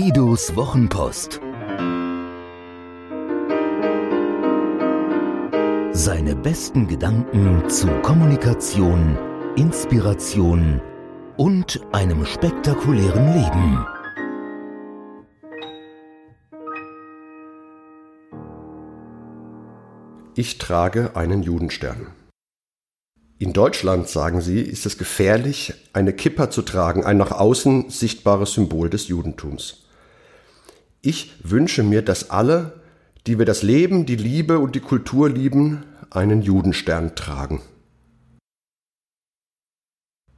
Guidos Wochenpost. Seine besten Gedanken zu Kommunikation, Inspiration und einem spektakulären Leben. Ich trage einen Judenstern. In Deutschland, sagen sie, ist es gefährlich, eine Kippa zu tragen, ein nach außen sichtbares Symbol des Judentums. Ich wünsche mir, dass alle, die wir das Leben, die Liebe und die Kultur lieben, einen Judenstern tragen.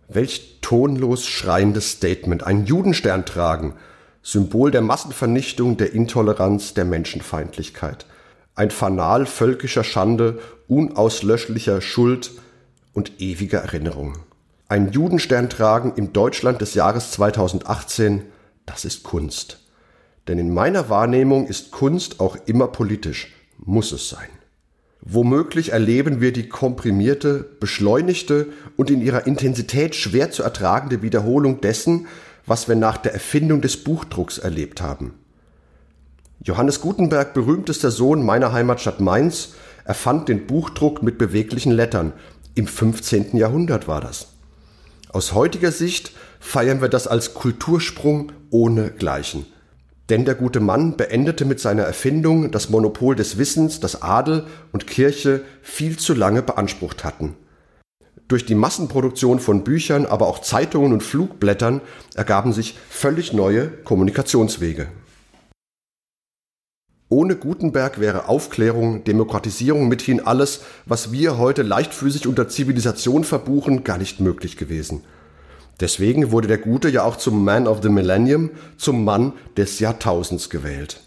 Welch tonlos schreiendes Statement. Einen Judenstern tragen. Symbol der Massenvernichtung, der Intoleranz, der Menschenfeindlichkeit. Ein Fanal völkischer Schande, unauslöschlicher Schuld, und ewiger Erinnerung. Ein Judenstern tragen im Deutschland des Jahres 2018, das ist Kunst. Denn in meiner Wahrnehmung ist Kunst auch immer politisch, muss es sein. Womöglich erleben wir die komprimierte, beschleunigte und in ihrer Intensität schwer zu ertragende Wiederholung dessen, was wir nach der Erfindung des Buchdrucks erlebt haben. Johannes Gutenberg, berühmtester Sohn meiner Heimatstadt Mainz, erfand den Buchdruck mit beweglichen Lettern, im 15. Jahrhundert war das. Aus heutiger Sicht feiern wir das als Kultursprung ohne Gleichen. Denn der gute Mann beendete mit seiner Erfindung das Monopol des Wissens, das Adel und Kirche viel zu lange beansprucht hatten. Durch die Massenproduktion von Büchern, aber auch Zeitungen und Flugblättern ergaben sich völlig neue Kommunikationswege. Ohne Gutenberg wäre Aufklärung, Demokratisierung mithin alles, was wir heute leichtfüßig unter Zivilisation verbuchen, gar nicht möglich gewesen. Deswegen wurde der Gute ja auch zum Man of the Millennium, zum Mann des Jahrtausends gewählt.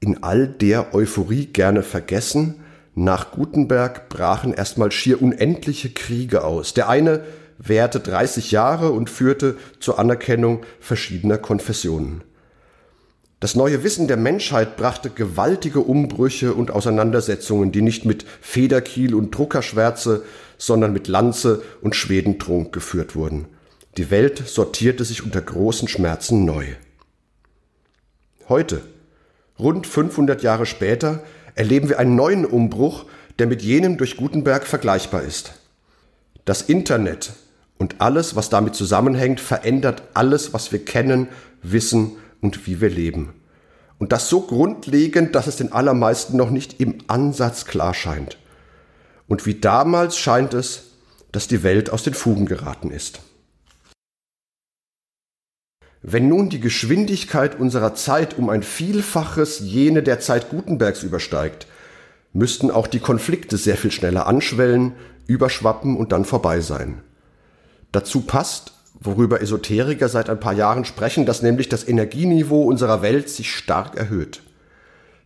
In all der Euphorie gerne vergessen, nach Gutenberg brachen erstmal schier unendliche Kriege aus. Der eine währte 30 Jahre und führte zur Anerkennung verschiedener Konfessionen. Das neue Wissen der Menschheit brachte gewaltige Umbrüche und Auseinandersetzungen, die nicht mit Federkiel und Druckerschwärze, sondern mit Lanze und Schwedentrunk geführt wurden. Die Welt sortierte sich unter großen Schmerzen neu. Heute, rund 500 Jahre später, erleben wir einen neuen Umbruch, der mit jenem durch Gutenberg vergleichbar ist. Das Internet und alles, was damit zusammenhängt, verändert alles, was wir kennen, wissen und wie wir leben. Und das so grundlegend, dass es den allermeisten noch nicht im Ansatz klar scheint. Und wie damals scheint es, dass die Welt aus den Fugen geraten ist. Wenn nun die Geschwindigkeit unserer Zeit um ein Vielfaches jene der Zeit Gutenbergs übersteigt, müssten auch die Konflikte sehr viel schneller anschwellen, überschwappen und dann vorbei sein. Dazu passt, worüber Esoteriker seit ein paar Jahren sprechen, dass nämlich das Energieniveau unserer Welt sich stark erhöht.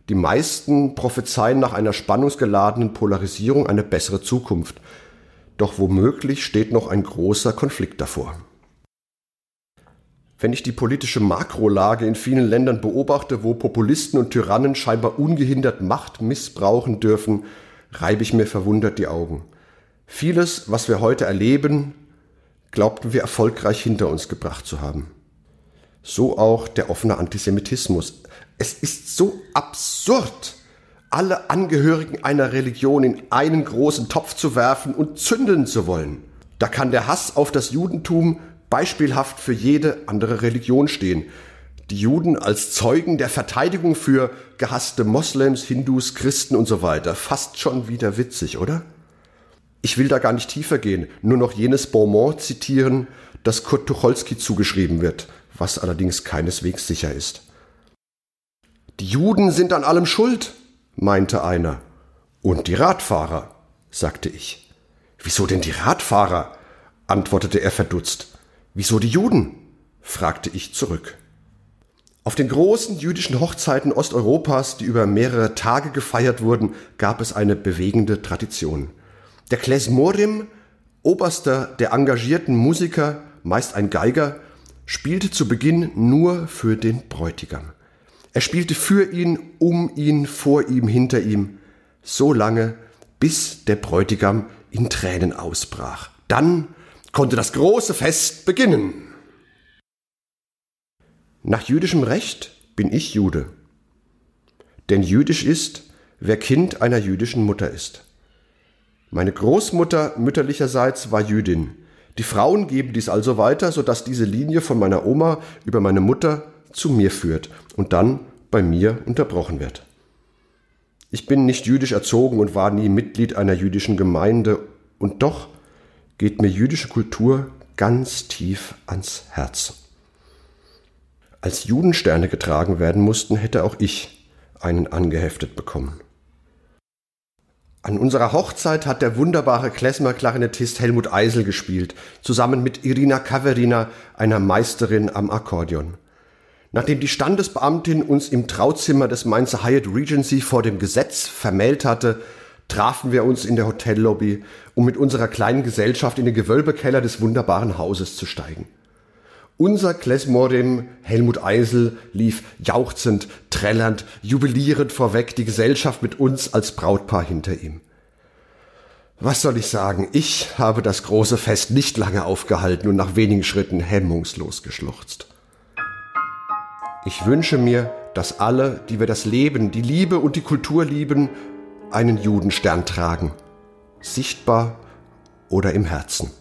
Die meisten prophezeien nach einer spannungsgeladenen Polarisierung eine bessere Zukunft. Doch womöglich steht noch ein großer Konflikt davor. Wenn ich die politische Makrolage in vielen Ländern beobachte, wo Populisten und Tyrannen scheinbar ungehindert Macht missbrauchen dürfen, reibe ich mir verwundert die Augen. Vieles, was wir heute erleben, glaubten wir erfolgreich hinter uns gebracht zu haben. So auch der offene Antisemitismus. Es ist so absurd, alle Angehörigen einer Religion in einen großen Topf zu werfen und zünden zu wollen. Da kann der Hass auf das Judentum beispielhaft für jede andere Religion stehen. Die Juden als Zeugen der Verteidigung für gehasste Moslems, Hindus, Christen und so weiter. Fast schon wieder witzig, oder? Ich will da gar nicht tiefer gehen, nur noch jenes Bonmot zitieren, das Kurt Tucholsky zugeschrieben wird, was allerdings keineswegs sicher ist. Die Juden sind an allem schuld, meinte einer. Und die Radfahrer, sagte ich. Wieso denn die Radfahrer? antwortete er verdutzt. Wieso die Juden? fragte ich zurück. Auf den großen jüdischen Hochzeiten Osteuropas, die über mehrere Tage gefeiert wurden, gab es eine bewegende Tradition. Der Klesmorim, Oberster der engagierten Musiker, meist ein Geiger, spielte zu Beginn nur für den Bräutigam. Er spielte für ihn, um ihn, vor ihm, hinter ihm, so lange, bis der Bräutigam in Tränen ausbrach. Dann konnte das große Fest beginnen. Nach jüdischem Recht bin ich Jude. Denn jüdisch ist, wer Kind einer jüdischen Mutter ist. Meine Großmutter mütterlicherseits war Jüdin. Die Frauen geben dies also weiter, sodass diese Linie von meiner Oma über meine Mutter zu mir führt und dann bei mir unterbrochen wird. Ich bin nicht jüdisch erzogen und war nie Mitglied einer jüdischen Gemeinde, und doch geht mir jüdische Kultur ganz tief ans Herz. Als Judensterne getragen werden mussten, hätte auch ich einen angeheftet bekommen. An unserer Hochzeit hat der wunderbare Klezmer-Klarinettist Helmut Eisel gespielt, zusammen mit Irina Kaverina, einer Meisterin am Akkordeon. Nachdem die Standesbeamtin uns im Trauzimmer des Mainzer Hyatt Regency vor dem Gesetz vermählt hatte, trafen wir uns in der Hotellobby, um mit unserer kleinen Gesellschaft in den Gewölbekeller des wunderbaren Hauses zu steigen. Unser Klesmorim Helmut Eisel lief jauchzend, trällernd, jubilierend vorweg, die Gesellschaft mit uns als Brautpaar hinter ihm. Was soll ich sagen? Ich habe das große Fest nicht lange aufgehalten und nach wenigen Schritten hemmungslos geschluchzt. Ich wünsche mir, dass alle, die wir das Leben, die Liebe und die Kultur lieben, einen Judenstern tragen. Sichtbar oder im Herzen.